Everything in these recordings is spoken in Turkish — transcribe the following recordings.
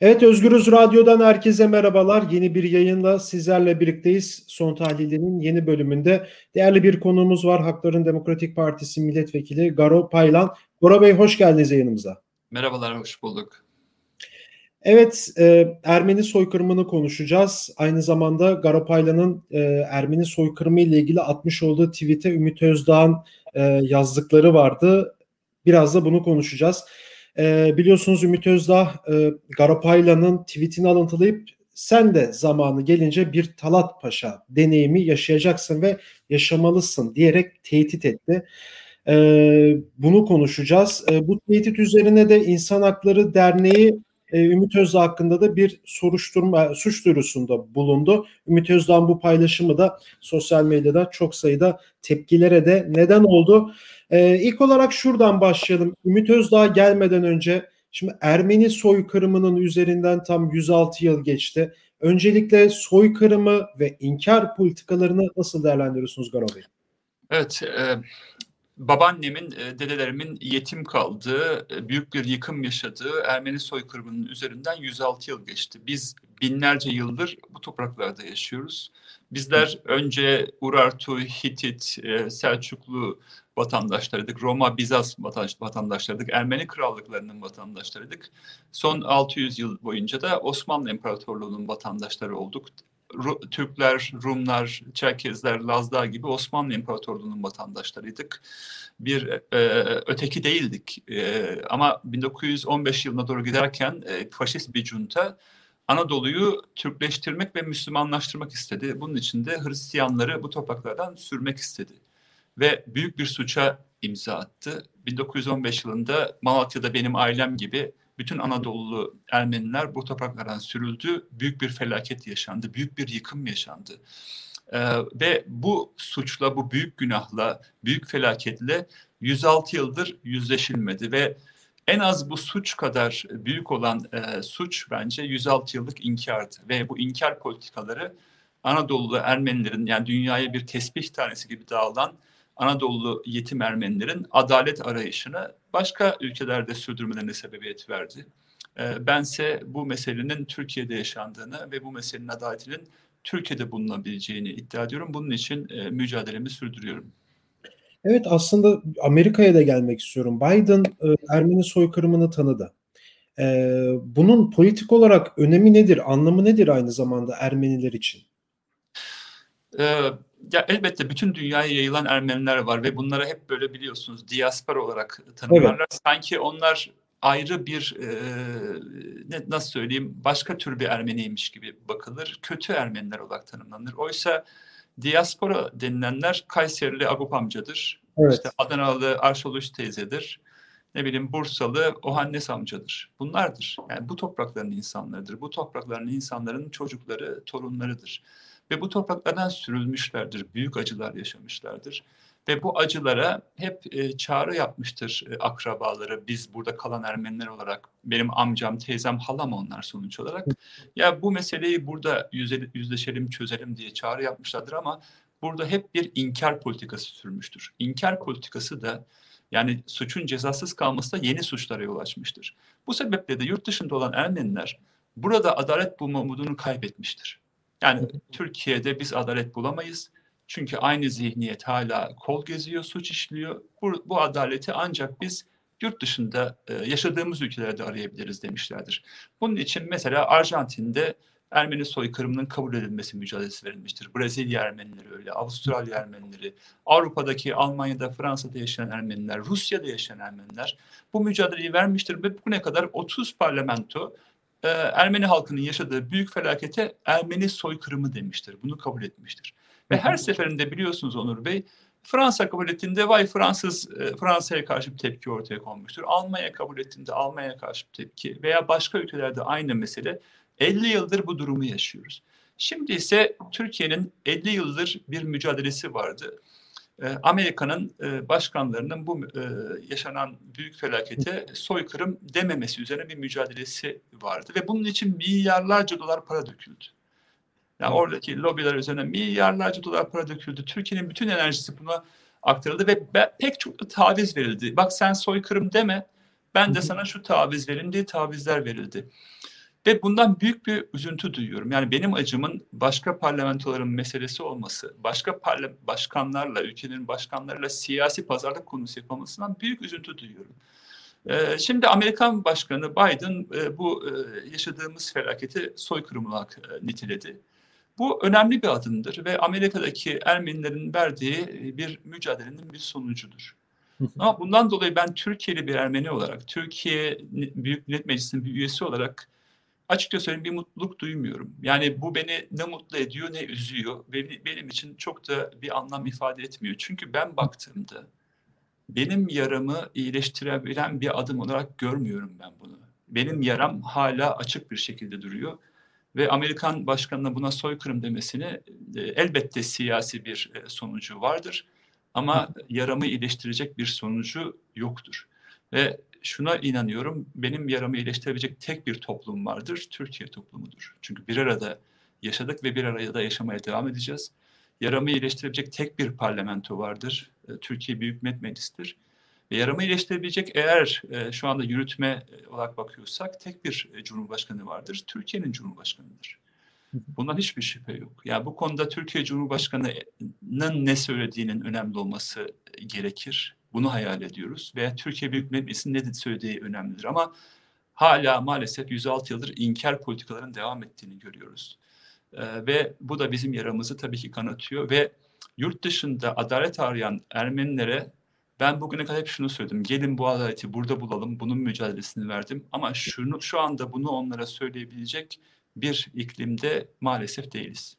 Evet Özgürüz Radyo'dan herkese merhabalar. Yeni bir yayınla sizlerle birlikteyiz. Son tahlilinin yeni bölümünde değerli bir konuğumuz var. Hakların Demokratik Partisi Milletvekili Garo Paylan. Garo Bey hoş geldiniz yayınımıza. Merhabalar, hoş bulduk. Evet, e, Ermeni soykırımını konuşacağız. Aynı zamanda Garo Paylan'ın e, Ermeni soykırımı ile ilgili atmış olduğu tweet'e Ümit Özdağ'ın e, yazdıkları vardı. Biraz da bunu konuşacağız. E, biliyorsunuz Ümit Özdağ e, Garapayla'nın tweetini alıntılayıp sen de zamanı gelince bir Talat Paşa deneyimi yaşayacaksın ve yaşamalısın diyerek tehdit etti. E, bunu konuşacağız. E, bu tehdit üzerine de İnsan Hakları Derneği e, Ümit Özdağ hakkında da bir soruşturma suç duyurusunda bulundu. Ümit Özdağ'ın bu paylaşımı da sosyal medyada çok sayıda tepkilere de neden oldu. Ee, ilk olarak şuradan başlayalım. Ümit Özdağ gelmeden önce şimdi Ermeni soykırımının üzerinden tam 106 yıl geçti. Öncelikle soykırımı ve inkar politikalarını nasıl değerlendiriyorsunuz Garo Bey? Evet, e, babaannemin, e, dedelerimin yetim kaldığı, e, büyük bir yıkım yaşadığı Ermeni soykırımının üzerinden 106 yıl geçti. Biz binlerce yıldır bu topraklarda yaşıyoruz. Bizler önce Urartu, Hitit, e, Selçuklu vatandaşlarıydık. Roma, Bizans vatandaşlarıydık. Ermeni krallıklarının vatandaşlarıydık. Son 600 yıl boyunca da Osmanlı İmparatorluğu'nun vatandaşları olduk. Türkler, Rumlar, Çerkezler, Lazlar gibi Osmanlı İmparatorluğu'nun vatandaşlarıydık. Bir e, öteki değildik. E, ama 1915 yılına doğru giderken e, faşist bir junta Anadolu'yu Türkleştirmek ve Müslümanlaştırmak istedi. Bunun için de Hristiyanları bu topraklardan sürmek istedi. Ve büyük bir suça imza attı. 1915 yılında Malatya'da benim ailem gibi bütün Anadolu Ermeniler bu topraklardan sürüldü. Büyük bir felaket yaşandı, büyük bir yıkım yaşandı. Ee, ve bu suçla, bu büyük günahla, büyük felaketle 106 yıldır yüzleşilmedi ve en az bu suç kadar büyük olan e, suç bence 106 yıllık inkardı ve bu inkar politikaları Anadolu Ermenilerin yani dünyaya bir tesbih tanesi gibi dağılan Anadolu yetim Ermenilerin adalet arayışını başka ülkelerde sürdürmelerine sebebiyet verdi. E, bense bu meselenin Türkiye'de yaşandığını ve bu meselenin adaletinin Türkiye'de bulunabileceğini iddia ediyorum. Bunun için e, mücadelemi sürdürüyorum. Evet aslında Amerika'ya da gelmek istiyorum. Biden e, Ermeni soykırımını tanıdı. E, bunun politik olarak önemi nedir, anlamı nedir aynı zamanda Ermeniler için? Ee, ya elbette bütün dünyaya yayılan Ermeniler var ve bunlara hep böyle biliyorsunuz diaspora olarak tanımlarlar. Evet. Sanki onlar ayrı bir e, ne, nasıl söyleyeyim başka tür bir Ermeniymiş gibi bakılır. Kötü Ermeniler olarak tanımlanır. Oysa Diaspora denilenler Kayserili Agop amcadır. Evet. İşte Adanalı Arşoluş teyzedir. Ne bileyim Bursalı Ohannes amcadır. Bunlardır. Yani bu toprakların insanlarıdır. Bu toprakların insanların çocukları, torunlarıdır. Ve bu topraklardan sürülmüşlerdir. Büyük acılar yaşamışlardır. Ve bu acılara hep e, çağrı yapmıştır e, akrabaları. Biz burada kalan Ermeniler olarak, benim amcam, teyzem, halam onlar sonuç olarak. Ya bu meseleyi burada yüze, yüzleşelim, çözelim diye çağrı yapmışlardır ama burada hep bir inkar politikası sürmüştür. İnkar politikası da yani suçun cezasız kalması da yeni suçlara yol açmıştır. Bu sebeple de yurt dışında olan Ermeniler burada adalet bulma umudunu kaybetmiştir. Yani Türkiye'de biz adalet bulamayız çünkü aynı zihniyet hala kol geziyor, suç işliyor. Bu, bu adaleti ancak biz yurt dışında e, yaşadığımız ülkelerde arayabiliriz demişlerdir. Bunun için mesela Arjantin'de Ermeni soykırımının kabul edilmesi mücadelesi verilmiştir. Brezilya Ermenileri öyle, Avustralya Ermenileri, Avrupa'daki Almanya'da, Fransa'da yaşayan Ermeniler, Rusya'da yaşayan Ermeniler bu mücadeleyi vermiştir ve bugüne kadar 30 parlamento e, Ermeni halkının yaşadığı büyük felakete Ermeni soykırımı demiştir. Bunu kabul etmiştir. Ve her seferinde biliyorsunuz Onur Bey Fransa kabul ettiğinde vay Fransız e, Fransa'ya karşı bir tepki ortaya konmuştur. Almanya kabul ettiğinde Almanya'ya karşı bir tepki veya başka ülkelerde aynı mesele. 50 yıldır bu durumu yaşıyoruz. Şimdi ise Türkiye'nin 50 yıldır bir mücadelesi vardı. E, Amerika'nın e, başkanlarının bu yaşanan büyük felakete soykırım dememesi üzerine bir mücadelesi vardı ve bunun için milyarlarca dolar para döküldü. Yani oradaki lobiler üzerine milyarlarca dolar para döküldü. Türkiye'nin bütün enerjisi buna aktarıldı ve pek çok taviz verildi. Bak sen soykırım deme, ben de sana şu taviz verin diye tavizler verildi. Ve bundan büyük bir üzüntü duyuyorum. Yani benim acımın başka parlamentoların meselesi olması, başka parla başkanlarla, ülkelerin başkanlarıyla siyasi pazarlık konusu yapılmasından büyük üzüntü duyuyorum. Ee, şimdi Amerikan Başkanı Biden e, bu e, yaşadığımız felaketi soykırım olarak e, niteledi. Bu önemli bir adımdır ve Amerika'daki Ermenilerin verdiği bir mücadelenin bir sonucudur. Ama bundan dolayı ben Türkiye'li bir Ermeni olarak, Türkiye Büyük Millet Meclisi'nin bir üyesi olarak açıkça söyleyeyim bir mutluluk duymuyorum. Yani bu beni ne mutlu ediyor ne üzüyor ve benim için çok da bir anlam ifade etmiyor. Çünkü ben baktığımda benim yaramı iyileştirebilen bir adım olarak görmüyorum ben bunu. Benim yaram hala açık bir şekilde duruyor ve Amerikan başkanına buna soykırım demesini e, elbette siyasi bir e, sonucu vardır ama yaramı iyileştirecek bir sonucu yoktur. Ve şuna inanıyorum, benim yaramı iyileştirebilecek tek bir toplum vardır, Türkiye toplumudur. Çünkü bir arada yaşadık ve bir arada yaşamaya devam edeceğiz. Yaramı iyileştirebilecek tek bir parlamento vardır, e, Türkiye Büyük Millet Meclisi'dir. Ve yaramı iyileştirebilecek eğer e, şu anda yürütme olarak bakıyorsak tek bir e, cumhurbaşkanı vardır, Türkiye'nin cumhurbaşkanıdır. Bundan hiçbir şüphe yok. Yani bu konuda Türkiye Cumhurbaşkanı'nın ne söylediğinin önemli olması gerekir. Bunu hayal ediyoruz. Veya Türkiye Büyük Millet Meclisi'nin ne söylediği önemlidir. Ama hala maalesef 106 yıldır inkar politikaların devam ettiğini görüyoruz. Ee, ve bu da bizim yaramızı tabii ki kanatıyor. Ve yurt dışında adalet arayan Ermenilere ben bugüne kadar hep şunu söyledim. Gelin bu adaleti burada bulalım. Bunun mücadelesini verdim. Ama şunu şu anda bunu onlara söyleyebilecek bir iklimde maalesef değiliz.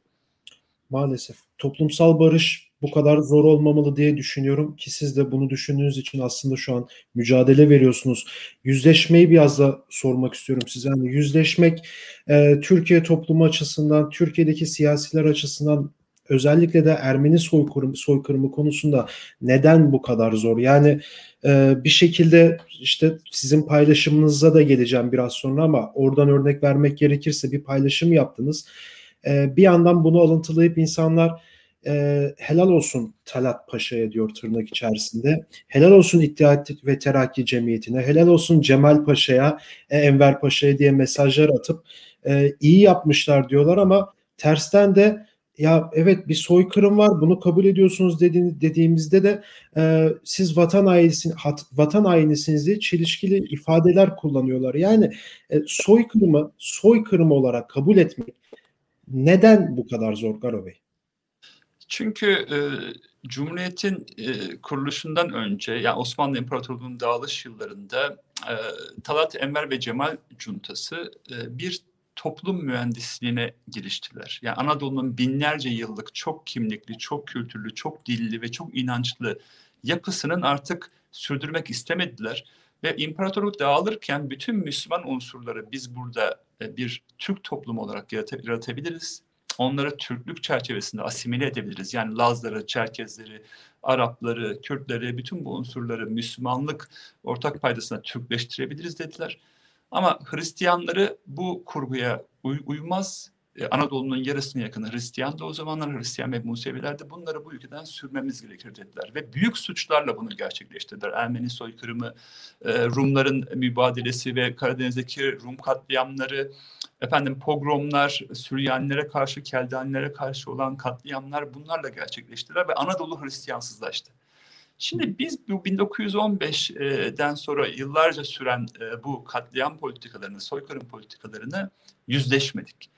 Maalesef. Toplumsal barış bu kadar zor olmamalı diye düşünüyorum ki siz de bunu düşündüğünüz için aslında şu an mücadele veriyorsunuz. Yüzleşmeyi biraz da sormak istiyorum size. Yani yüzleşmek e, Türkiye toplumu açısından, Türkiye'deki siyasiler açısından özellikle de Ermeni soykırımı, soykırımı konusunda neden bu kadar zor? Yani e, bir şekilde işte sizin paylaşımınıza da geleceğim biraz sonra ama oradan örnek vermek gerekirse bir paylaşım yaptınız. E, bir yandan bunu alıntılayıp insanlar e, helal olsun Talat Paşa'ya diyor tırnak içerisinde. Helal olsun İttihat ve Terakki Cemiyeti'ne, helal olsun Cemal Paşa'ya, e, Enver Paşa'ya diye mesajlar atıp e, iyi yapmışlar diyorlar ama tersten de ya evet bir soykırım var bunu kabul ediyorsunuz dediğimizde de e, siz vatan ailesini vatan hainisiniz diye çelişkili ifadeler kullanıyorlar. Yani e, soykırımı soykırım olarak kabul etmek neden bu kadar zor Garo Bey? Çünkü e, Cumhuriyet'in e, kuruluşundan önce yani Osmanlı İmparatorluğu'nun dağılış yıllarında e, Talat Enver ve Cemal Cuntası e, bir toplum mühendisliğine giriştiler. Yani Anadolu'nun binlerce yıllık çok kimlikli, çok kültürlü, çok dilli ve çok inançlı yapısının artık sürdürmek istemediler. Ve imparatorluk dağılırken bütün Müslüman unsurları biz burada e, bir Türk toplumu olarak yaratabiliriz. Onları Türklük çerçevesinde asimile edebiliriz. Yani Lazları, Çerkezleri, Arapları, Kürtleri, bütün bu unsurları Müslümanlık ortak paydasına Türkleştirebiliriz dediler. Ama Hristiyanları bu kurguya uy uymaz. Ee, Anadolu'nun yarısına yakın Hristiyan da o zamanlar Hristiyan ve Museviler de bunları bu ülkeden sürmemiz gerekir dediler. Ve büyük suçlarla bunu gerçekleştirdiler. Ermeni soykırımı, e, Rumların mübadelesi ve Karadeniz'deki Rum katliamları, efendim pogromlar, Süryanilere karşı, Keldanilere karşı olan katliamlar bunlarla gerçekleştiler ve Anadolu Hristiyansızlaştı. Şimdi biz bu 1915'den sonra yıllarca süren e, bu katliam politikalarını, soykırım politikalarını yüzleşmedik.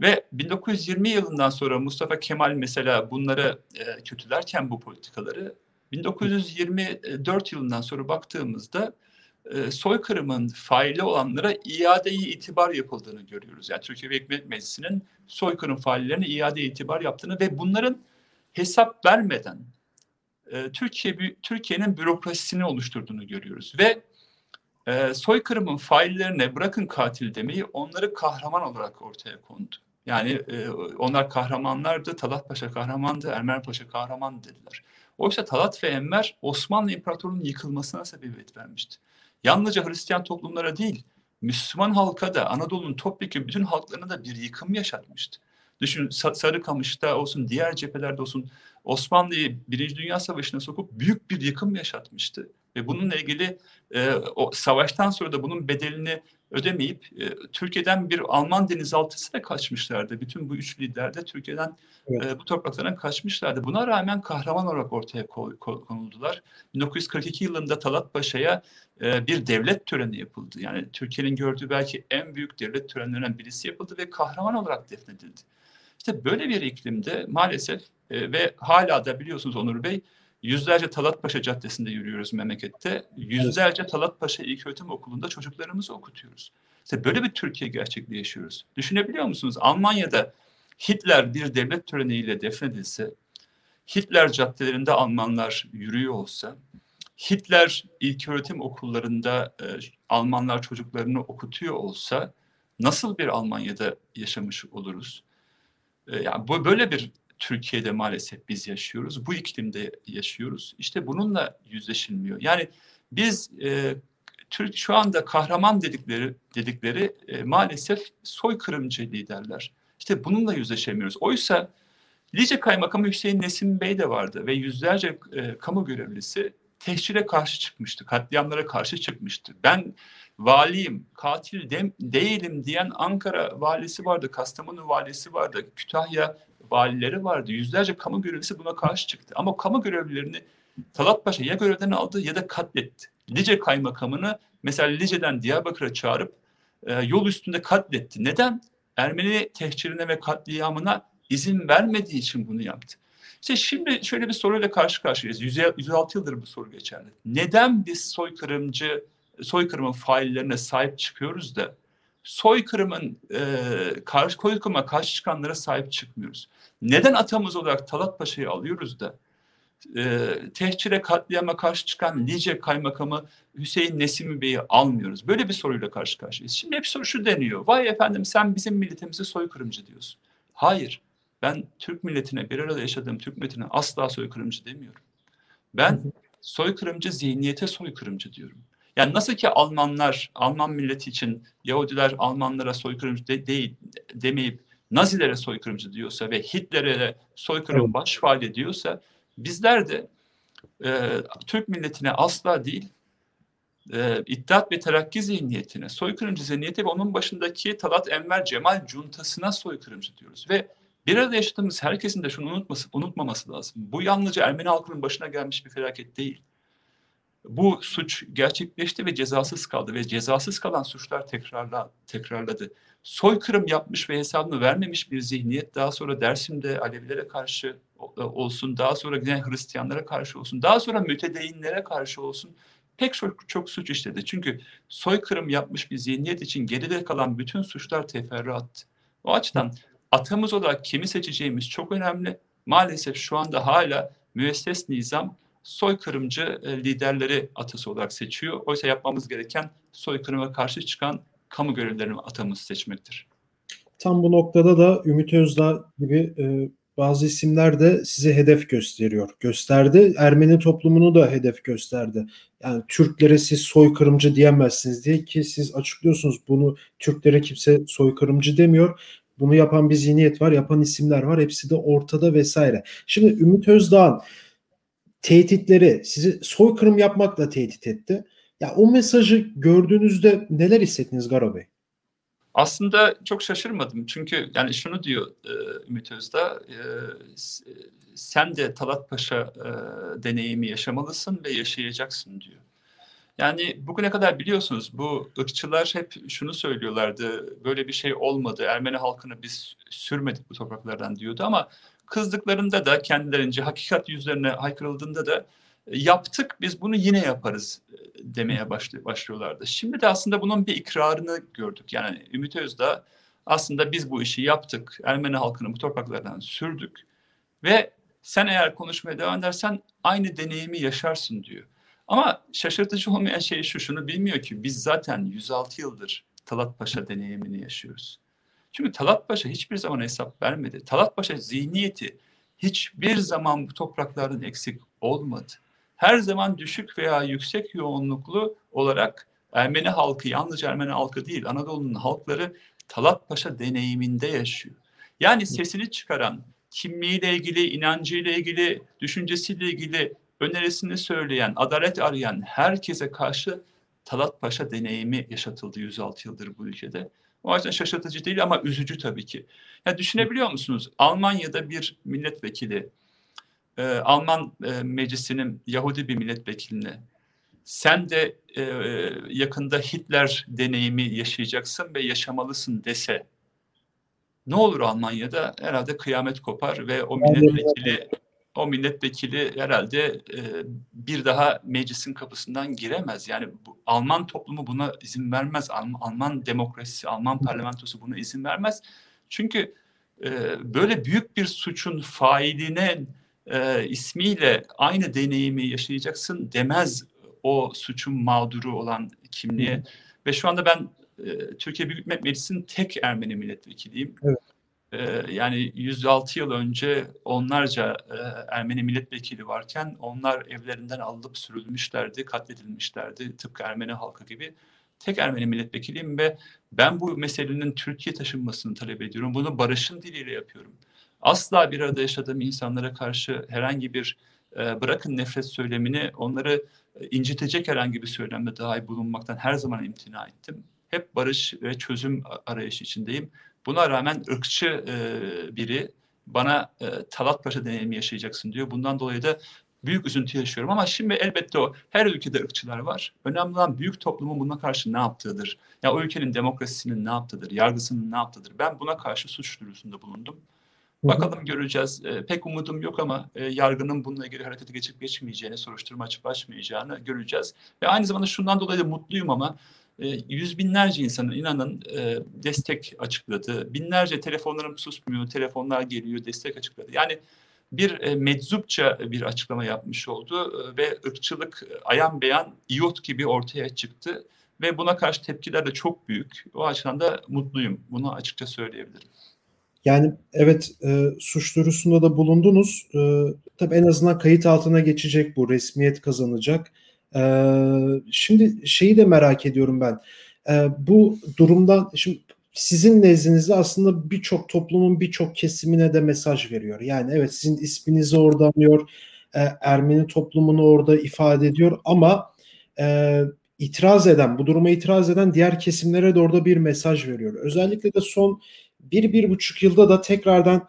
Ve 1920 yılından sonra Mustafa Kemal mesela bunları e, kötülerken bu politikaları 1924 yılından sonra baktığımızda e, soykırımın faili olanlara iadeyi itibar yapıldığını görüyoruz. Yani Türkiye Büyük Millet Meclisi'nin soykırım faillerine iade itibar yaptığını ve bunların hesap vermeden e, Türkiye Türkiye'nin bürokrasisini oluşturduğunu görüyoruz ve e, soykırımın faillerine bırakın katil demeyi onları kahraman olarak ortaya kondu. Yani e, onlar kahramanlardı, Talat Paşa kahramandı, Enver Paşa kahraman dediler. Oysa Talat ve Enver Osmanlı İmparatorluğu'nun yıkılmasına sebebiyet vermişti. Yalnızca Hristiyan toplumlara değil, Müslüman halka da Anadolu'nun topyekun bütün halklarına da bir yıkım yaşatmıştı. Düşün Sarıkamış'ta olsun, diğer cephelerde olsun Osmanlı'yı Birinci Dünya Savaşı'na sokup büyük bir yıkım yaşatmıştı. ve bununla ilgili e, o savaştan sonra da bunun bedelini ödemeyip e, Türkiye'den bir Alman denizaltısı da kaçmışlardı. Bütün bu üç lider de Türkiye'den evet. e, bu topraklardan kaçmışlardı. Buna rağmen kahraman olarak ortaya konuldular. 1942 yılında Talat Paşa'ya e, bir devlet töreni yapıldı. Yani Türkiye'nin gördüğü belki en büyük devlet törenlerinden birisi yapıldı ve kahraman olarak defnedildi. İşte böyle bir iklimde maalesef e, ve hala da biliyorsunuz Onur Bey Yüzlerce Talatpaşa Caddesi'nde yürüyoruz memlekette. Yüzlerce. Talatpaşa İlköğretim Okulu'nda çocuklarımızı okutuyoruz. İşte böyle bir Türkiye gerçekliği yaşıyoruz. Düşünebiliyor musunuz? Almanya'da Hitler bir devlet töreniyle defnedilse, Hitler caddelerinde Almanlar yürüyor olsa, Hitler ilköğretim okullarında e, Almanlar çocuklarını okutuyor olsa nasıl bir Almanya'da yaşamış oluruz? E, yani bu böyle bir Türkiye'de maalesef biz yaşıyoruz. Bu iklimde yaşıyoruz. İşte bununla yüzleşilmiyor. Yani biz e, Türk şu anda kahraman dedikleri dedikleri e, maalesef soykırımcı liderler. İşte bununla yüzleşemiyoruz. Oysa Lice Kaymakamı Hüseyin Nesim Bey de vardı ve yüzlerce e, kamu görevlisi tehcire karşı çıkmıştı, katliamlara karşı çıkmıştı. Ben valiyim, katil de, değilim diyen Ankara valisi vardı, Kastamonu valisi vardı, Kütahya valileri vardı. Yüzlerce kamu görevlisi buna karşı çıktı. Ama kamu görevlilerini Talat Paşa ya görevden aldı ya da katletti. Lice kaymakamını mesela Lice'den Diyarbakır'a çağırıp e, yol üstünde katletti. Neden? Ermeni tehcirine ve katliamına izin vermediği için bunu yaptı. İşte şimdi şöyle bir soruyla karşı karşıyayız. 106 yıldır bu soru geçerli. Neden biz soykırımcı, soykırımın faillerine sahip çıkıyoruz da soykırımın e, karşı soykırıma karşı çıkanlara sahip çıkmıyoruz. Neden atamız olarak Talat Paşa'yı alıyoruz da e, tehcire katliama karşı çıkan Lice Kaymakamı Hüseyin Nesimi Bey'i almıyoruz. Böyle bir soruyla karşı karşıyayız. Şimdi hep soru şu deniyor. Vay efendim sen bizim milletimize soykırımcı diyorsun. Hayır. Ben Türk milletine bir arada yaşadığım Türk milletine asla soykırımcı demiyorum. Ben soykırımcı zihniyete soykırımcı diyorum. Yani nasıl ki Almanlar, Alman milleti için Yahudiler Almanlara soykırımcı de, değil demeyip Nazilere soykırımcı diyorsa ve Hitler'e soykırım evet. baş faal bizler de e, Türk milletine asla değil e, İttihat ve Terakki zihniyetine, soykırımcı zihniyete ve onun başındaki Talat Enver Cemal cuntasına soykırımcı diyoruz. Ve bir arada yaşadığımız herkesin de şunu unutması, unutmaması lazım. Bu yalnızca Ermeni halkının başına gelmiş bir felaket değil bu suç gerçekleşti ve cezasız kaldı ve cezasız kalan suçlar tekrarla tekrarladı. Soykırım yapmış ve hesabını vermemiş bir zihniyet daha sonra Dersim'de Alevilere karşı e, olsun, daha sonra yine Hristiyanlara karşı olsun, daha sonra mütedeyinlere karşı olsun pek çok, çok suç işledi. Çünkü soykırım yapmış bir zihniyet için geride kalan bütün suçlar teferruattı. O açıdan atamız olarak kimi seçeceğimiz çok önemli. Maalesef şu anda hala müesses nizam soykırımcı e, liderleri atası olarak seçiyor. Oysa yapmamız gereken soykırıma karşı çıkan kamu görevlilerini atamız seçmektir. Tam bu noktada da Ümit Özdağ gibi e, bazı isimler de size hedef gösteriyor. Gösterdi. Ermeni toplumunu da hedef gösterdi. Yani Türklere siz soykırımcı diyemezsiniz diye ki siz açıklıyorsunuz bunu Türklere kimse soykırımcı demiyor. Bunu yapan bir zihniyet var, yapan isimler var. Hepsi de ortada vesaire. Şimdi Ümit Özdağ'ın tehditleri sizi soykırım yapmakla tehdit etti. Ya o mesajı gördüğünüzde neler hissettiniz Garo Bey? Aslında çok şaşırmadım çünkü yani şunu diyor e, Ümit Özdağ, e, sen de Talat Paşa e, deneyimi yaşamalısın ve yaşayacaksın diyor. Yani bugüne kadar biliyorsunuz bu ırkçılar hep şunu söylüyorlardı, böyle bir şey olmadı, Ermeni halkını biz sürmedik bu topraklardan diyordu ama kızdıklarında da kendilerince hakikat yüzlerine haykırıldığında da e, yaptık biz bunu yine yaparız e, demeye başlıyorlardı. Şimdi de aslında bunun bir ikrarını gördük. Yani Ümit Özdağ aslında biz bu işi yaptık. Ermeni halkını bu topraklardan sürdük ve sen eğer konuşmaya devam edersen aynı deneyimi yaşarsın diyor. Ama şaşırtıcı olmayan şey şu, şunu bilmiyor ki biz zaten 106 yıldır Talat Paşa deneyimini yaşıyoruz. Çünkü Talat Paşa hiçbir zaman hesap vermedi. Talat Paşa zihniyeti hiçbir zaman bu topraklardan eksik olmadı. Her zaman düşük veya yüksek yoğunluklu olarak Ermeni halkı, yalnızca Ermeni halkı değil, Anadolu'nun halkları Talat Paşa deneyiminde yaşıyor. Yani sesini çıkaran, kimliğiyle ilgili, inancıyla ilgili, düşüncesiyle ilgili önerisini söyleyen, adalet arayan herkese karşı Talat Paşa deneyimi yaşatıldı 106 yıldır bu ülkede. O yüzden şaşırtıcı değil ama üzücü tabii ki. Ya düşünebiliyor musunuz? Almanya'da bir milletvekili, e, Alman e, meclisinin Yahudi bir milletvekiline sen de e, yakında Hitler deneyimi yaşayacaksın ve yaşamalısın dese ne olur Almanya'da? Herhalde kıyamet kopar ve o milletvekili o milletvekili herhalde e, bir daha meclisin kapısından giremez. Yani bu, Alman toplumu buna izin vermez. Alman, Alman demokrasisi, Alman parlamentosu buna izin vermez. Çünkü e, böyle büyük bir suçun failine e, ismiyle aynı deneyimi yaşayacaksın demez o suçun mağduru olan kimliğe. Ve şu anda ben e, Türkiye Büyük Millet Meclisi'nin tek Ermeni milletvekiliyim. Evet. E, yani 106 yıl önce onlarca e, Ermeni milletvekili varken onlar evlerinden alınıp sürülmüşlerdi, katledilmişlerdi tıpkı Ermeni halkı gibi. Tek Ermeni milletvekiliyim ve ben bu meselenin Türkiye taşınmasını talep ediyorum. Bunu barışın diliyle yapıyorum. Asla bir arada yaşadığım insanlara karşı herhangi bir e, bırakın nefret söylemini onları e, incitecek herhangi bir söylemde dahi bulunmaktan her zaman imtina ettim. Hep barış ve çözüm arayışı içindeyim. Buna rağmen ırkçı e, biri bana e, Talat Paşa deneyimi yaşayacaksın diyor. Bundan dolayı da büyük üzüntü yaşıyorum. Ama şimdi elbette o her ülkede ırkçılar var. Önemli olan büyük toplumun buna karşı ne yaptığıdır. Ya o ülkenin demokrasisinin ne yaptığıdır, yargısının ne yaptığıdır. Ben buna karşı suç duyurusunda bulundum. Bakalım göreceğiz. E, pek umudum yok ama e, yargının bununla ilgili harekete geçip geçmeyeceğini, soruşturma açıp açmayacağını göreceğiz. Ve aynı zamanda şundan dolayı da mutluyum ama e, yüz binlerce insanın inanın e, destek açıkladı. Binlerce telefonlarım susmuyor, telefonlar geliyor, destek açıkladı. Yani bir e, meczupça bir açıklama yapmış oldu e, ve ırkçılık e, ayan beyan iot gibi ortaya çıktı. Ve buna karşı tepkiler de çok büyük. O açıdan da mutluyum. Bunu açıkça söyleyebilirim. Yani evet e, suç duyurusunda da bulundunuz. E, tabii en azından kayıt altına geçecek bu, resmiyet kazanacak. E, şimdi şeyi de merak ediyorum ben. E, bu durumdan, şimdi sizin nezdinizde aslında birçok toplumun birçok kesimine de mesaj veriyor. Yani evet sizin isminizi orada anıyor, e, Ermeni toplumunu orada ifade ediyor ama e, itiraz eden, bu duruma itiraz eden diğer kesimlere de orada bir mesaj veriyor. Özellikle de son bir, bir buçuk yılda da tekrardan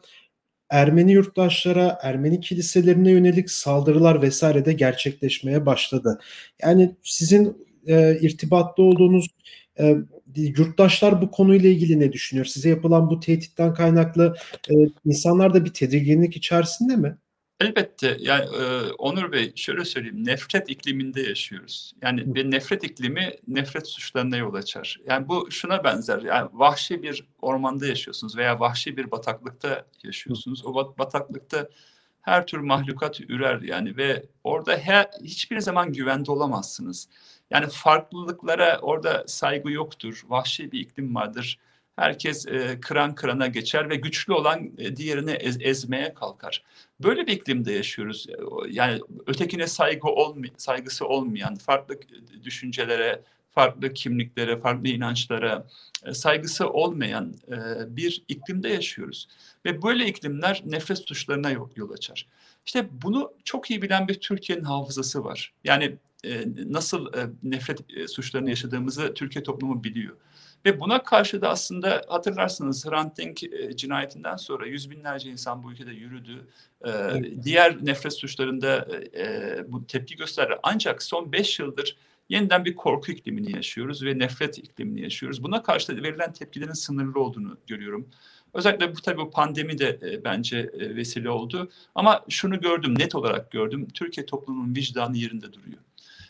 Ermeni yurttaşlara, Ermeni kiliselerine yönelik saldırılar vesaire de gerçekleşmeye başladı. Yani sizin e, irtibatta olduğunuz e, yurttaşlar bu konuyla ilgili ne düşünüyor? Size yapılan bu tehditten kaynaklı e, insanlar da bir tedirginlik içerisinde mi? Elbette yani e, Onur Bey şöyle söyleyeyim nefret ikliminde yaşıyoruz. Yani bir nefret iklimi nefret suçlarına yol açar. Yani bu şuna benzer. Yani vahşi bir ormanda yaşıyorsunuz veya vahşi bir bataklıkta yaşıyorsunuz. O bataklıkta her tür mahlukat ürer yani ve orada her, hiçbir zaman güvende olamazsınız. Yani farklılıklara orada saygı yoktur. Vahşi bir iklim vardır. Herkes e, kıran kırana geçer ve güçlü olan e, diğerini ez, ezmeye kalkar. Böyle bir iklimde yaşıyoruz. E, yani ötekine saygı olmay saygısı olmayan, farklı düşüncelere, farklı kimliklere, farklı inançlara e, saygısı olmayan e, bir iklimde yaşıyoruz. Ve böyle iklimler nefret suçlarına yol açar. İşte bunu çok iyi bilen bir Türkiye'nin hafızası var. Yani e, nasıl e, nefret e, suçlarını yaşadığımızı Türkiye toplumu biliyor. Ve buna karşı da aslında hatırlarsınız Hrant Dink e, cinayetinden sonra yüz binlerce insan bu ülkede yürüdü. E, evet. Diğer nefret suçlarında e, bu tepki gösterdi. Ancak son beş yıldır yeniden bir korku iklimini yaşıyoruz ve nefret iklimini yaşıyoruz. Buna karşı da verilen tepkilerin sınırlı olduğunu görüyorum. Özellikle bu tabii bu pandemi de e, bence e, vesile oldu. Ama şunu gördüm, net olarak gördüm. Türkiye toplumunun vicdanı yerinde duruyor.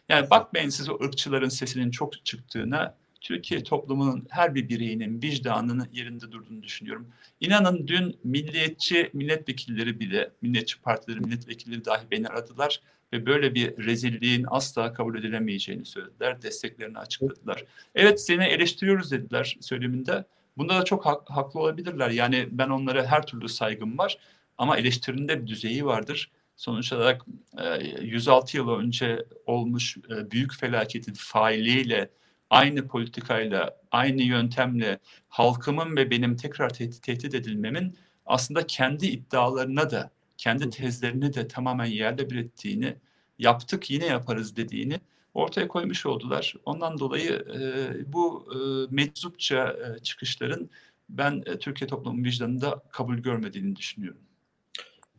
Yani bakmayın siz o ırkçıların sesinin çok çıktığına, Türkiye toplumunun her bir bireyinin vicdanının yerinde durduğunu düşünüyorum. İnanın dün milliyetçi milletvekilleri bile, milliyetçi partileri milletvekilleri dahi beni aradılar ve böyle bir rezilliğin asla kabul edilemeyeceğini söylediler, desteklerini açıkladılar. Evet seni eleştiriyoruz dediler söyleminde. Bunda da çok hak, haklı olabilirler. Yani ben onlara her türlü saygım var ama eleştirinin de bir düzeyi vardır. Sonuç olarak 106 yıl önce olmuş büyük felaketin failiyle aynı politikayla, aynı yöntemle halkımın ve benim tekrar tehdit, tehdit edilmemin aslında kendi iddialarına da, kendi tezlerini de tamamen yerle bir ettiğini yaptık yine yaparız dediğini ortaya koymuş oldular. Ondan dolayı e, bu e, meczupça e, çıkışların ben e, Türkiye toplumu vicdanında kabul görmediğini düşünüyorum.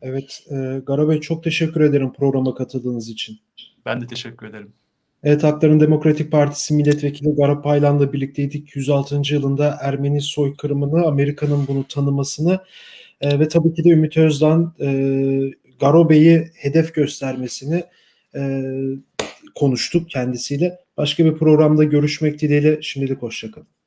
Evet, e, Gara Bey çok teşekkür ederim programa katıldığınız için. Ben de teşekkür ederim. Evet, Hakların Demokratik Partisi Milletvekili Gara Paylan'la birlikteydik. 106. yılında Ermeni soykırımını, Amerika'nın bunu tanımasını e, ve tabii ki de Ümit Özdağ'ın e, Garo Bey'i hedef göstermesini e, konuştuk kendisiyle. Başka bir programda görüşmek dileğiyle şimdilik hoşçakalın.